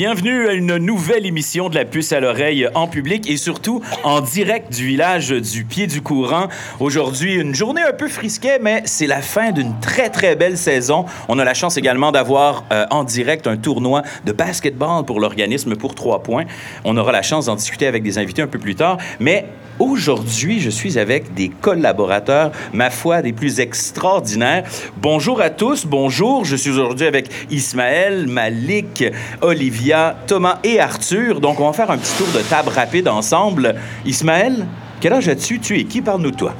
Bienvenue à une nouvelle émission de la puce à l'oreille en public et surtout en direct du village du Pied du Courant. Aujourd'hui, une journée un peu frisquée, mais c'est la fin d'une très très belle saison. On a la chance également d'avoir euh, en direct un tournoi de basketball pour l'organisme pour trois points. On aura la chance d'en discuter avec des invités un peu plus tard, mais Aujourd'hui, je suis avec des collaborateurs, ma foi, des plus extraordinaires. Bonjour à tous, bonjour. Je suis aujourd'hui avec Ismaël, Malik, Thomas et Arthur. Donc, on va faire un petit tour de table rapide ensemble. Ismaël, quel âge as-tu? Tu es qui? Parle-nous de toi.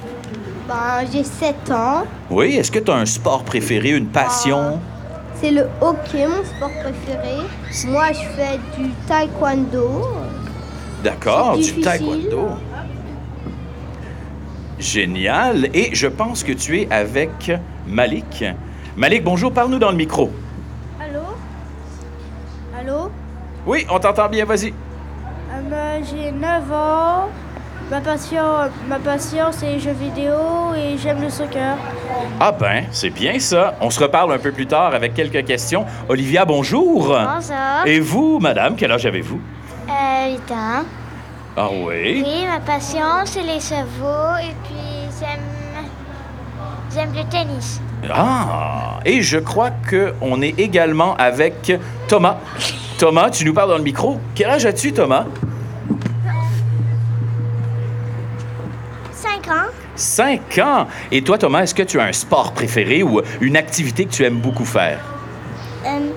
Ben, j'ai 7 ans. Oui, est-ce que tu as un sport préféré, une passion? C'est le hockey, mon sport préféré. Moi, je fais du taekwondo. D'accord, du taekwondo. Génial. Et je pense que tu es avec Malik. Malik, bonjour, parle-nous dans le micro. Oui, on t'entend bien, vas-y. Euh, ben, J'ai 9 ans. Ma passion, ma passion c'est les jeux vidéo et j'aime le soccer. Ah ben, c'est bien ça. On se reparle un peu plus tard avec quelques questions. Olivia, bonjour. Bonjour. Et vous, madame, quel âge avez-vous? Euh, 8 ans. Ah oui? Oui, ma passion, c'est les chevaux et puis j'aime. J'aime le tennis. Ah, et je crois qu'on est également avec Thomas. Thomas, tu nous parles dans le micro. Quel âge as-tu, Thomas? 5 ans. 5 ans. Et toi, Thomas, est-ce que tu as un sport préféré ou une activité que tu aimes beaucoup faire? Euh,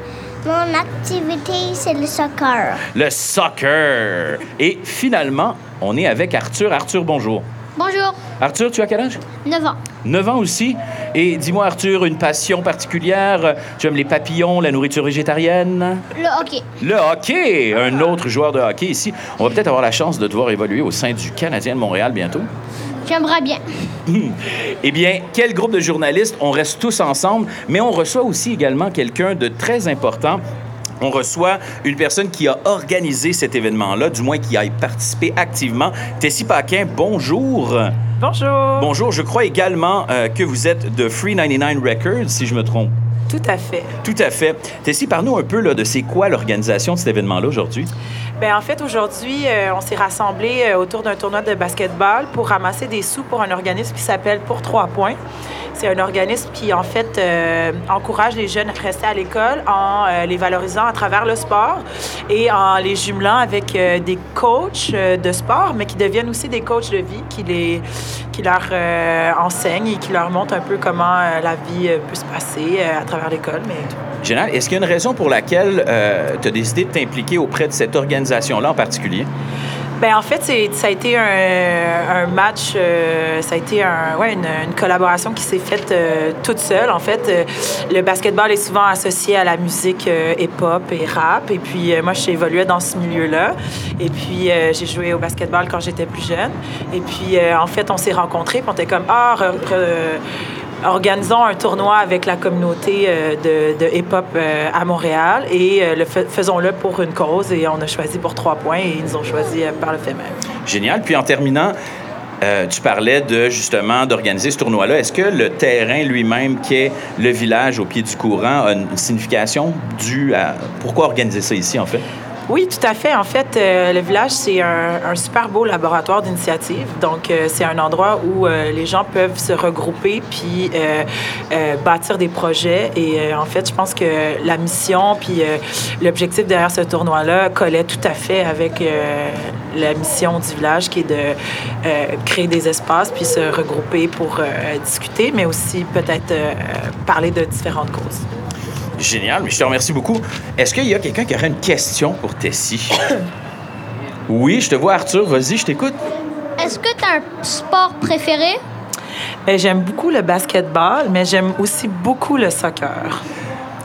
mon activité, c'est le soccer. Le soccer. Et finalement, on est avec Arthur. Arthur, bonjour. Bonjour. Arthur, tu as quel âge? 9 ans. 9 ans aussi. Et dis-moi, Arthur, une passion particulière? Tu aimes les papillons, la nourriture végétarienne? Le hockey. Le hockey! Un autre joueur de hockey ici. On va peut-être avoir la chance de te voir évoluer au sein du Canadien de Montréal bientôt. J'aimerais bien. Eh bien, quel groupe de journalistes? On reste tous ensemble, mais on reçoit aussi également quelqu'un de très important. On reçoit une personne qui a organisé cet événement-là, du moins qui a participé activement. Tessie Paquin, bonjour. Bonjour. Bonjour, je crois également euh, que vous êtes de Free 99 Records, si je me trompe. Tout à fait. Tout à fait. Tessie, parle-nous un peu là, de c'est quoi l'organisation de cet événement-là aujourd'hui? Ben en fait, aujourd'hui, euh, on s'est rassemblés euh, autour d'un tournoi de basketball pour ramasser des sous pour un organisme qui s'appelle Pour trois points. C'est un organisme qui, en fait, euh, encourage les jeunes à rester à l'école en les valorisant à travers le sport et en les jumelant avec des coachs de sport, mais qui deviennent aussi des coachs de vie qui, les, qui leur enseignent et qui leur montrent un peu comment la vie peut se passer à travers l'école. Mais. Génial. Est-ce qu'il y a une raison pour laquelle tu as décidé de t'impliquer auprès de cette organisation-là en particulier? Ben en fait, ça a été un, un match, euh, ça a été un, ouais, une, une collaboration qui s'est faite euh, toute seule. En fait, Euh, le basketball est souvent associé à la musique euh, hip-hop et rap. Et puis, euh, moi, évolué dans ce milieu-là. Et puis, euh, j'ai joué au basketball quand j'étais plus jeune. Et puis, euh, en fait, on s'est rencontrés. Puis, on était comme, ah, re- re- organisons un tournoi avec la communauté euh, de, de hip-hop euh, à Montréal et euh, le fais- faisons-le pour une cause. Et on a choisi pour trois points et ils nous ont choisi par le fait même. Génial. Puis en terminant, tu parlais de justement d'organiser ce tournoi-là. Est-ce que le terrain lui-même, qui est le village au pied du courant, a une signification due à pourquoi organiser ça ici en fait? Oui, tout à fait. En fait, euh, le village, c'est un, super beau laboratoire d'initiative. Donc, euh, c'est un endroit où euh, les gens peuvent se regrouper puis bâtir des projets. Et en fait, je pense que la mission puis l'objectif derrière ce tournoi-là collait tout à fait avec la mission du village qui est de créer des espaces puis se regrouper pour discuter, mais aussi peut-être parler de différentes causes. Génial. Mais je te remercie beaucoup. Est-ce qu'il y a quelqu'un qui aurait une question pour Tessie? oui, je te vois, Arthur. Vas-y, je t'écoute. Est-ce que tu as un sport préféré? Ben, j'aime beaucoup le basketball, mais j'aime aussi beaucoup le soccer.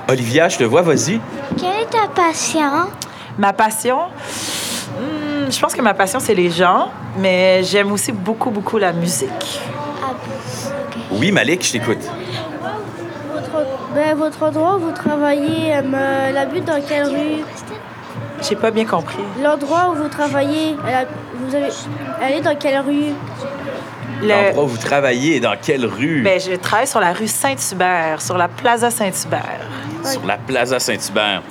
Olivia, je te vois. Vas-y. Quelle est ta passion? Ma passion, hmm, je pense que ma passion, c'est les gens, mais j'aime aussi beaucoup, beaucoup la musique. Ah. Oui, Malik, je t'écoute. Votre, ben, votre endroit où vous travaillez, euh, la butte dans quelle rue? J'ai pas bien compris. L'endroit où vous travaillez, elle, a- vous avez, elle est dans quelle rue? Le- L'endroit où vous travaillez est dans quelle rue? Ben, je travaille sur la rue Saint-Hubert, sur la Plaza Saint-Hubert. Sur la Plaza Saint-Hubert.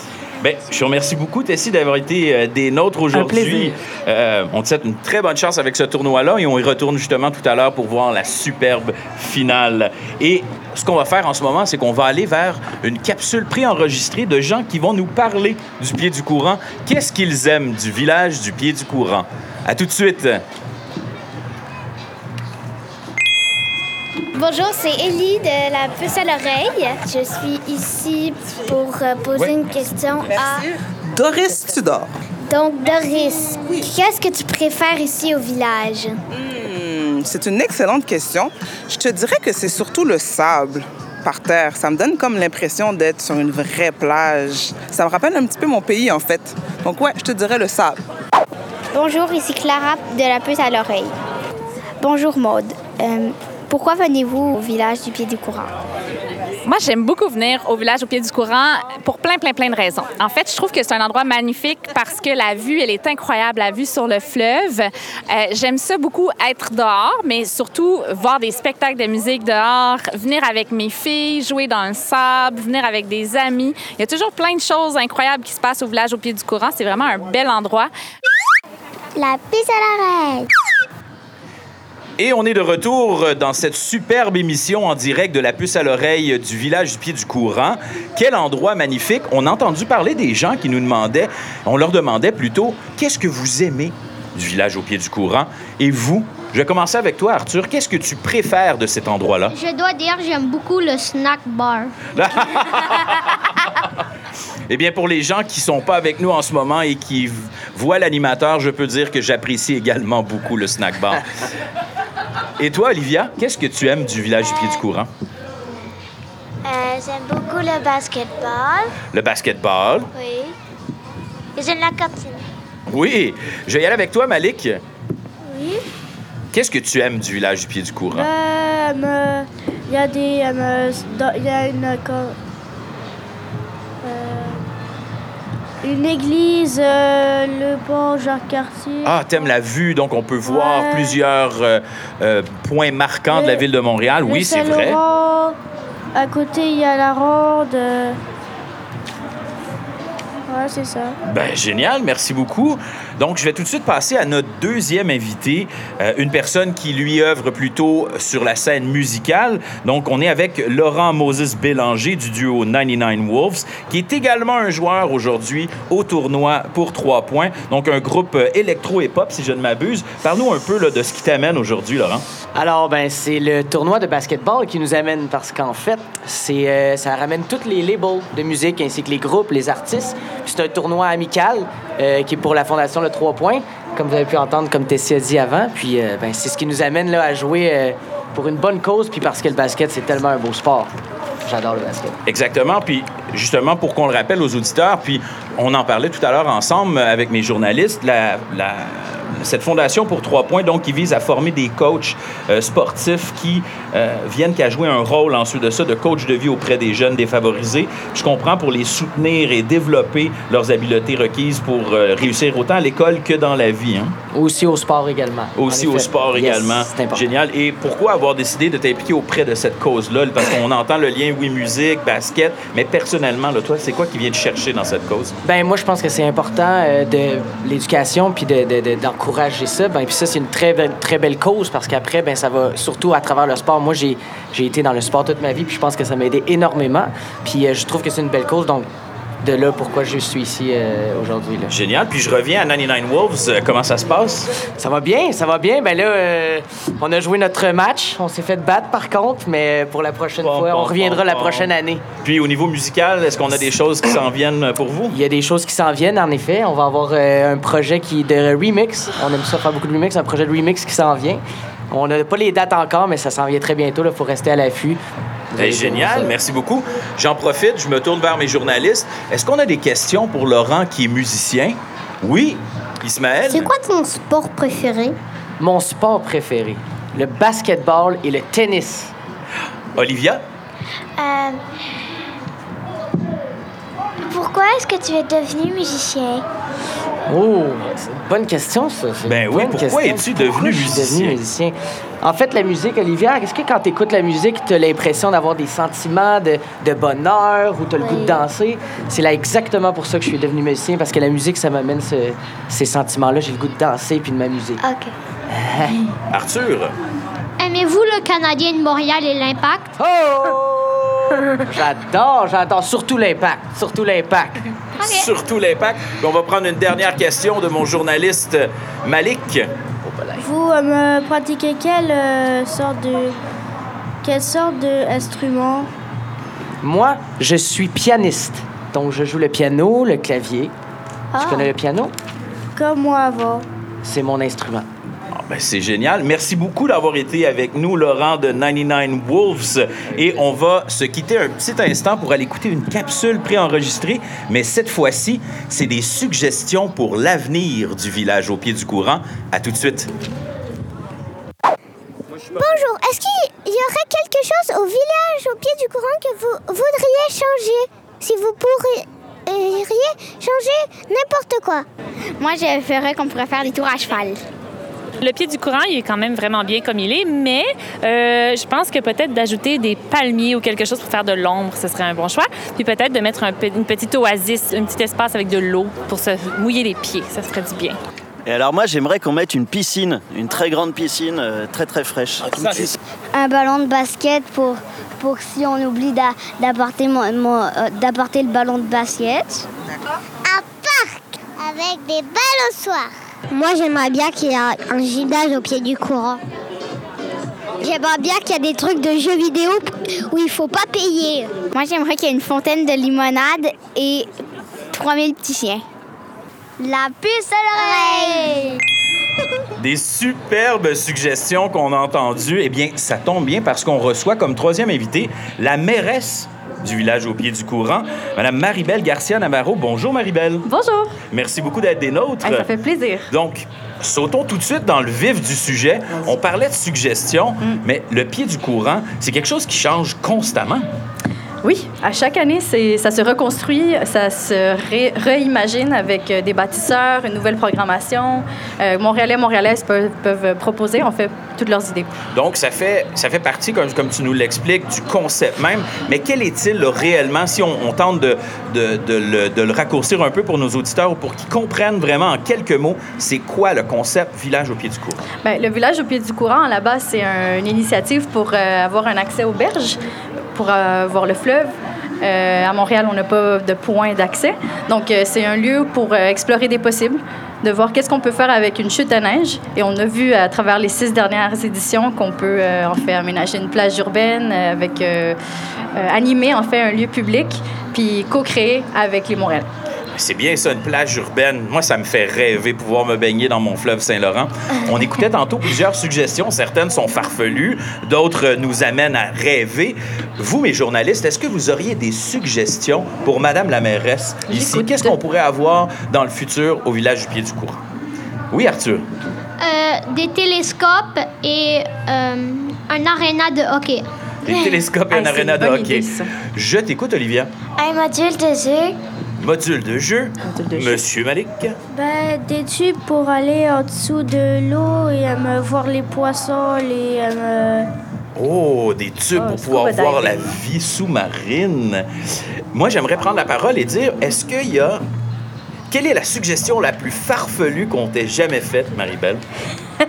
Ben, je vous remercie beaucoup, Tessie, d'avoir été euh, des nôtres aujourd'hui. Euh, on te souhaite une très bonne chance avec ce tournoi-là et on y retourne justement tout à l'heure pour voir la superbe finale. Et ce qu'on va faire en ce moment, c'est qu'on va aller vers une capsule préenregistrée de gens qui vont nous parler du pied du courant. Qu'est-ce qu'ils aiment du village du pied du courant? À tout de suite. Bonjour, c'est Ellie de la puce à l'oreille. Je suis ici pour euh, poser une question à... Doris Tudor. Donc, Doris, qu'est-ce que tu préfères ici au village? Hmm, c'est une excellente question. Je te dirais que c'est surtout le sable par terre. Ça me donne comme l'impression d'être sur une vraie plage. Ça me rappelle un petit peu mon pays, en fait. Donc ouais, je te dirais le sable. Bonjour, ici Clara de la puce à l'oreille. Bonjour, Maude. Euh, pourquoi venez-vous au village du pied du courant? Moi, j'aime beaucoup venir au village au pied du courant pour plein, plein, plein de raisons. En fait, je trouve que c'est un endroit magnifique parce que la vue, elle est incroyable, la vue sur le fleuve. Euh, j'aime ça beaucoup être dehors, mais surtout voir des spectacles de musique dehors, venir avec mes filles, jouer dans le sable, venir avec des amis. Il y a toujours plein de choses incroyables qui se passent au village au pied du courant. C'est vraiment un bel endroit. La puce à l'oreille. Et on est de retour dans cette superbe émission en direct de la puce à l'oreille du village du pied du courant. Quel endroit magnifique. On a entendu parler des gens qui nous demandaient, on leur demandait plutôt, qu'est-ce que vous aimez du village au pied du courant? Et vous, je vais commencer avec toi, Arthur. Qu'est-ce que tu préfères de cet endroit-là? Je dois dire, j'aime beaucoup le snack bar. Eh bien, pour les gens qui sont pas avec nous en ce moment et qui voient l'animateur, je peux dire que j'apprécie également beaucoup le snack bar. Et toi, Olivia, qu'est-ce que tu aimes du village du pied du courant? Euh, j'aime beaucoup le basketball. Le basketball? Oui. Et j'aime la cantine. Oui. Je vais y aller avec toi, Malik. Oui. Qu'est-ce que tu aimes du village du pied du courant? Euh, euh, Il y a des. euh, Il y a une. Une église, euh, le pont Jacques-Cartier. Ah, t'aimes la vue, donc on peut voir Ouais. plusieurs euh, euh, points marquants de la Le- ville de Montréal. Le Oui, c'est vrai. À côté, il y a la ronde. Ouais, c'est ça. Ben, génial, merci beaucoup. Donc, je vais tout de suite passer à notre deuxième invité, euh, une personne qui lui œuvre plutôt sur la scène musicale. Donc, on est avec Laurent Moses Bélanger du duo 99 Wolves, qui est également un joueur aujourd'hui au tournoi pour trois points. Donc, un groupe euh, électro-hip-hop, si je ne m'abuse. Parle-nous un peu de ce qui t'amène aujourd'hui, Laurent. Alors, ben, c'est le tournoi de basketball qui nous amène parce qu'en fait, euh, ça ramène tous les labels de musique ainsi que les groupes, les artistes. C'est un tournoi amical qui est pour la Fondation Le 3 Points, comme vous avez pu entendre, comme Tessie a dit avant. Puis euh, ben, c'est ce qui nous amène là, à jouer euh, pour une bonne cause, puis parce que le basket, c'est tellement un beau sport. J'adore le basket. Exactement. Puis justement, pour qu'on le rappelle aux auditeurs, puis on en parlait tout à l'heure ensemble avec mes journalistes, la- cette fondation pour trois points, donc, qui vise à former des coachs euh, sportifs qui euh, viennent qu'à jouer un rôle ensuite de ça de coach de vie auprès des jeunes défavorisés. Je comprends pour les soutenir et développer leurs habiletés requises pour euh, réussir autant à l'école que dans la vie. hein. Aussi au sport également. Aussi au sport Yes, également. Génial. Et pourquoi avoir décidé de t'impliquer auprès de cette cause-là? Parce qu'on entend le lien, oui, musique, basket, mais personnellement, là, toi, c'est quoi qui vient te chercher dans cette cause? Ben moi, je pense que c'est important de l'éducation puis de- de- de- d'encourager ça. Ben puis ça, c'est une très belle, très belle cause parce qu'après, ben ça va surtout à travers le sport. Moi, j'ai été dans le sport toute ma vie puis je pense que ça m'a aidé énormément. Puis euh, je trouve que c'est une belle cause. Donc de là pourquoi je suis ici euh, aujourd'hui. là. Génial. Puis je reviens à 99 Wolves. Euh, comment ça se passe? Ça va bien, ça va bien. Ben là, euh, on a joué notre match. On s'est fait battre par contre, mais pour la prochaine Bon, fois, bon, on reviendra bon, la prochaine année. Puis au niveau musical, est-ce qu'on a des choses qui s'en viennent pour vous? Il y a des choses qui s'en viennent, en effet. On va avoir un projet qui de remix. On aime ça faire beaucoup de remix, un projet de remix qui s'en vient. On n'a pas les dates encore, mais ça s'en vient très bientôt. Il faut rester à l'affût. Ben, génial, merci beaucoup. J'en profite, je me tourne vers mes journalistes. Est-ce qu'on a des questions pour Laurent qui est musicien? Oui. Ismaël? C'est quoi ton sport préféré? Mon sport préféré, le basketball et le tennis. Olivia? Euh, pourquoi est-ce que tu es devenu musicien? Oh, c'est une bonne question, ça. Ben oui, pourquoi es-tu devenu Pourquoi je suis musicien? devenu musicien? En fait, la musique, Olivia, est-ce que quand tu écoutes la musique, tu as l'impression d'avoir des sentiments de, de bonheur ou tu as le goût de danser? C'est là exactement pour ça que je suis devenu musicien, parce que la musique, ça m'amène ce- ces sentiments-là. J'ai le goût de danser puis de m'amuser. OK. Arthur, Aimez-vous le Canadien de Montréal et l'Impact? Oh! J'adore, j'adore. Surtout l'impact. Surtout l'impact. Surtout l'impact. On va prendre une dernière question de mon journaliste Malik. Vous euh, me pratiquez quelle euh, sorte de quelle sorte d'instrument Moi, je suis pianiste. Donc, je joue le piano, le clavier. Ah. Tu connais le piano? Comme moi avant. C'est mon instrument. Ben, c'est génial. Merci beaucoup d'avoir été avec nous, Laurent de 99 Wolves. Et on va se quitter un petit instant pour aller écouter une capsule préenregistrée. Mais cette fois-ci, c'est des suggestions pour l'avenir du village au pied du courant. À tout de suite. Bonjour, est-ce qu'il y aurait quelque chose au village au pied du courant que vous voudriez changer? Si vous pourriez changer n'importe quoi. Moi, je ferais qu'on pourrait faire des tours à cheval. Le pied du courant, il est quand même vraiment bien comme il est, mais euh, je pense que peut-être d'ajouter des palmiers ou quelque chose pour faire de l'ombre, ce serait un bon choix. Puis peut-être de mettre un une petite oasis, un petit espace avec de l'eau pour se mouiller les pieds, ça serait du bien. Et alors moi j'aimerais qu'on mette une piscine, une très grande piscine, euh, très très fraîche. Un ballon de basket pour, pour si on oublie d'a- d'apporter, mon, mon, euh, d'apporter le ballon de basket. Un parc avec des balançoires. Moi j'aimerais bien qu'il y ait un, gymnase au pied du courant. J'aimerais bien qu'il y ait des trucs de jeux vidéo où il faut pas payer. Moi, j'aimerais qu'il y ait une fontaine de limonade et 3000 petits chiens. La puce à l'oreille. Des superbes suggestions qu'on a entendues. Eh bien, ça tombe bien parce qu'on reçoit comme troisième invité la mairesse du village au pied du courant, Madame Maribel Garcia Navarro. Bonjour Maribel. Bonjour. Merci beaucoup d'être des nôtres. Hey, ça fait plaisir. Donc, sautons tout de suite dans le vif du sujet. On parlait de suggestions, Mm. mais le pied du courant, c'est quelque chose qui change constamment. Oui, à chaque année, ça se reconstruit, ça se ré- réimagine avec euh, des bâtisseurs, une nouvelle programmation. Euh, Montréalais, Montréalaises peuvent, peuvent proposer, on fait toutes leurs idées. Donc, ça fait, ça fait partie, comme, comme tu nous l'expliques, du concept même. Mais quel est-il réellement, si on, on tente de, de, de le, de le raccourcir un peu pour nos auditeurs ou pour qu'ils comprennent vraiment en quelques mots, c'est quoi le concept Village au pied du courant? Bien, le village au pied du courant, à la base, c'est un- une initiative pour euh, avoir un accès aux berges, pour euh, voir le fleuve. Euh, à Montréal, on n'a pas de point d'accès. Donc, euh, c'est un lieu pour explorer des possibles, de voir qu'est-ce qu'on peut faire avec une chute à neige. Et on a vu à travers les six dernières éditions qu'on peut, en fait, aménager une plage urbaine avec... animer, en fait, un lieu public, puis co-créer avec les Montréalais. C'est bien ça, une plage urbaine. Moi, ça me fait rêver pouvoir me baigner dans mon fleuve Saint-Laurent. On écoutait tantôt plusieurs suggestions. Certaines sont farfelues, d'autres nous amènent à rêver. Vous, mes journalistes, est-ce que vous auriez des suggestions pour Madame la mairesse ici? Qu'est-ce qu'on pourrait avoir dans le futur au village du pied du courant? Oui, Arthur. Euh, des télescopes et euh, un aréna de hockey. Des télescopes et Ah, un c'est aréna de hockey. idée. Je t'écoute, Olivia. Un module de jeu. Module de jeu. Module de jeu. Monsieur Malik. Ben, des tubes pour aller en dessous de l'eau et euh, me voir les poissons, les euh, me- Oh, des tubes Oh, pour pouvoir voir la vie sous-marine. Moi, j'aimerais prendre la parole et dire, est-ce qu'il y a... Quelle est la suggestion la plus farfelue qu'on t'ait jamais faite, Maribel?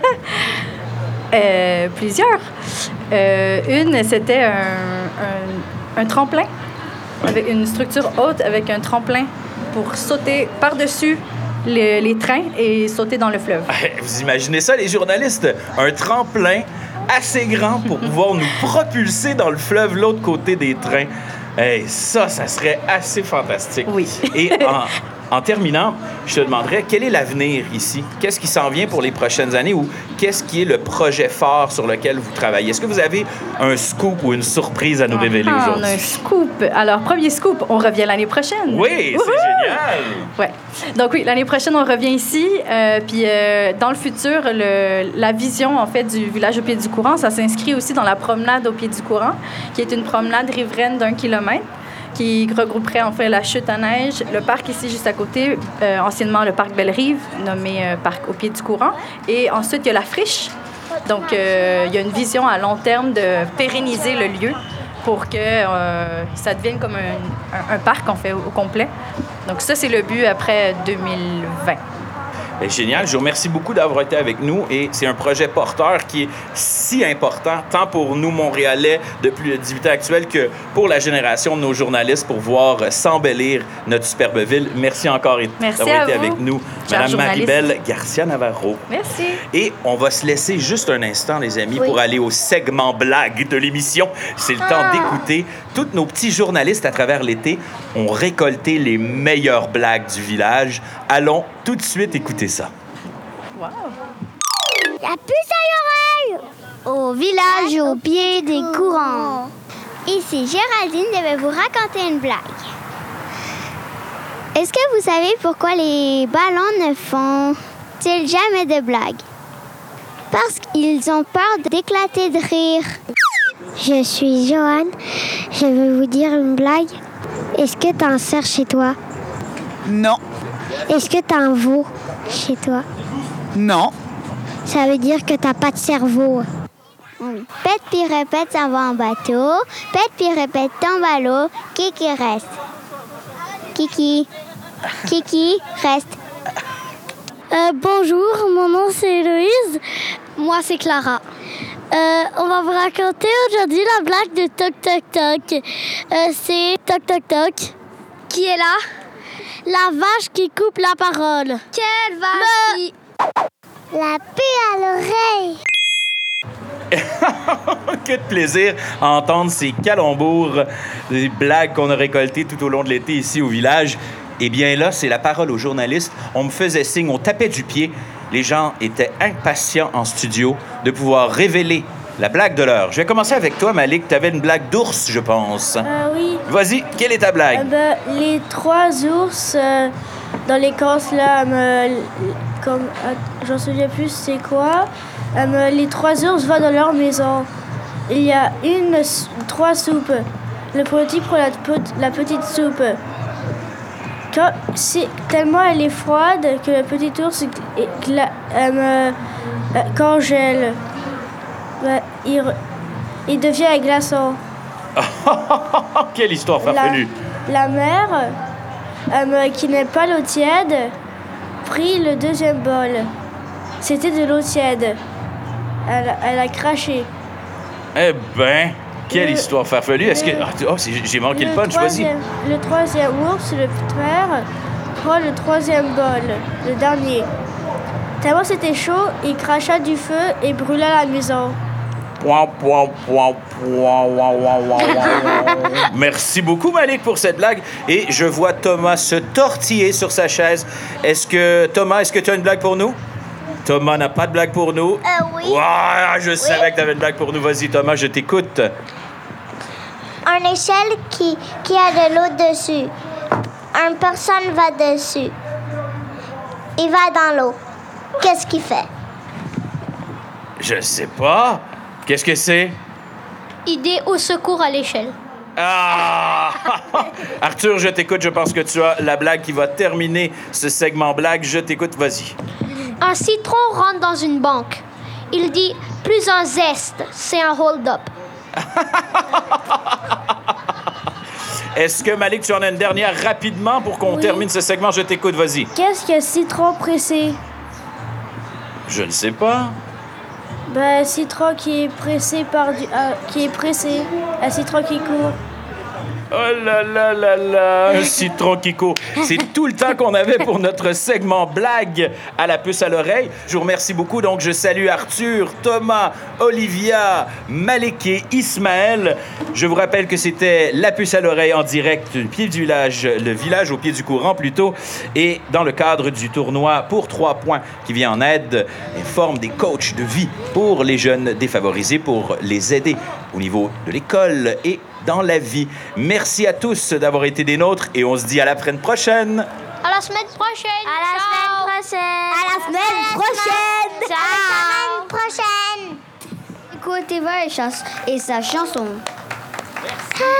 Euh, plusieurs. Euh, une, c'était un, un- un tremplin, avec une structure haute avec un tremplin pour sauter par-dessus les, les trains et sauter dans le fleuve. Vous imaginez ça, les journalistes? Un tremplin assez grand pour pouvoir nous propulser dans le fleuve l'autre côté des trains. Hey, ça, ça serait assez fantastique. Oui. Et en, en terminant, je te demanderais quel est l'avenir ici? Qu'est-ce qui s'en vient pour les prochaines années ou qu'est-ce qui est le projet fort sur lequel vous travaillez? Est-ce que vous avez un scoop ou une surprise à nous révéler Ah, on a aujourd'hui? un scoop. Alors, premier scoop, on revient l'année prochaine. Oui, c'est génial! Ouais. Donc oui, l'année prochaine, on revient ici. euh, puis euh, dans le futur, le- la vision en fait du village au pied du courant, ça s'inscrit aussi dans la promenade au pied du courant, qui est une promenade riveraine d'un kilomètre qui regrouperait en fait la chute à neige, le parc ici juste à côté, euh, anciennement le parc Belle-Rive, nommé euh, parc au pied du courant. Et ensuite, il y a la friche. Donc, euh, il y a une vision à long terme de pérenniser le lieu pour que ça devienne comme un, parc en fait au complet. Donc ça, c'est le but après 2020. Ben, génial. Je vous remercie beaucoup d'avoir été avec nous et c'est un projet porteur qui est si important, tant pour nous, Montréalais, depuis le 18 ans actuel, que pour la génération de nos journalistes pour voir s'embellir notre superbe ville. Merci encore d'avoir été vous, avec nous, journalistes. Maribel Garcia Navarro. Merci. Et on va se laisser juste un instant, les amis, Oui. pour aller au segment blague de l'émission. C'est le Ah. temps d'écouter. Tous nos petits journalistes à travers l'été ont récolté les meilleures blagues du village. Allons tout de suite écouter ça. La puce à l'oreille Au village au pied des courants. Ici Géraldine, je vais vous raconter une blague. Est-ce que vous savez pourquoi les ballons ne font-ils jamais de blagues? Parce qu'ils ont peur d'éclater de rire. Je suis Joanne. Je vais vous dire une blague. Est-ce que tu en sers chez toi? Non. Est-ce que tu en vaux chez toi? Non. Ça veut dire que t'as pas de cerveau. Pète puis répète, ça va en bateau. Pète puis répète, tombe à l'eau. Qui qui reste? Kiki. Kiki reste? Euh, bonjour, mon nom c'est Héloïse. Moi c'est Clara. Euh, on va vous raconter aujourd'hui la blague de Toc Toc Toc. Euh, c'est Toc Toc Toc. Qui est là? La vache qui coupe la parole. Quelle vache qui... La paix à l'oreille. que de plaisir à entendre ces calembours, des blagues qu'on a récoltées tout au long de l'été ici au village. Eh bien là, c'est la parole aux journalistes. On me faisait signe, on tapait du pied. Les gens étaient impatients en studio de pouvoir révéler la blague de l'heure. Je vais commencer avec toi, Malik. Tu avais une blague d'ours, je pense. Ah oui. Vas-y, quelle est ta Euh, blague? ben, les trois ours euh, dans l'écorce là, me- comme euh, j'en souviens plus c'est quoi. Euh, me- les trois ours vont dans leur maison. Il y a une trois soupes. Le petit prend la, la petite soupe. Quand, tellement elle est froide que le petit ours gl- gla- euh, euh, congèle. Il, devient un glaçon. quelle histoire farfelue. la mère, euh, qui n'est pas l'eau tiède, prit le deuxième bol. C'était de l'eau tiède. Elle, elle a craché. Eh ben, quelle Le- histoire farfelue. Est-ce que... le- Ah, oh, j'ai manqué le, punch, vas-y. le troisième ours, le père, prend le troisième bol, le dernier. Tellement c'était chaud, il cracha du feu et brûla la maison. Ouin, ouin, ouin. Merci beaucoup, Malik, pour cette blague. Et je vois Thomas se tortiller sur sa chaise. Est-ce que, Thomas, est-ce que tu as une blague pour nous? Thomas n'a pas de blague pour nous. Euh, oui. Ouah, je savais que tu avais une blague pour nous. Vas-y, Thomas, je t'écoute. Un échelle qui, qui a de l'eau dessus. Une personne va dessus. Il va dans l'eau. Qu'est-ce qu'il fait? Je sais pas. Qu'est-ce que c'est? Idée au secours à l'échelle. Ah! Arthur, je t'écoute. Je pense que tu as la blague qui va terminer ce segment blague. Je t'écoute. Vas-y. Un citron rentre dans une banque. Il dit plus un zeste, c'est un hold-up. Est-ce que, Malik, tu en as une dernière rapidement pour qu'on Oui. termine ce segment? Je t'écoute. Vas-y. Qu'est-ce que citron pressé? Je ne sais pas. Ben, citron qui est pressé par du. ah, qui est pressé. Un citron qui court. Oh là là là là, un citron qui. C'est tout le temps qu'on avait pour notre segment blague à la puce à l'oreille. Je vous remercie beaucoup. Donc, je salue Arthur, Thomas, Olivia, Malik et Ismaël. Je vous rappelle que c'était la puce à l'oreille en direct du pied du village, le village au pied du courant plutôt, et dans le cadre du tournoi pour trois points qui vient en aide et forme des coachs de vie pour les jeunes défavorisés, pour les aider au niveau de l'école et dans la vie. Merci à tous d'avoir été des nôtres et on se dit à la semaine prochaine. À la semaine prochaine. À la semaine prochaine. À la semaine prochaine. Ciao. À la semaine prochaine. Écoutez et sa chanson. Va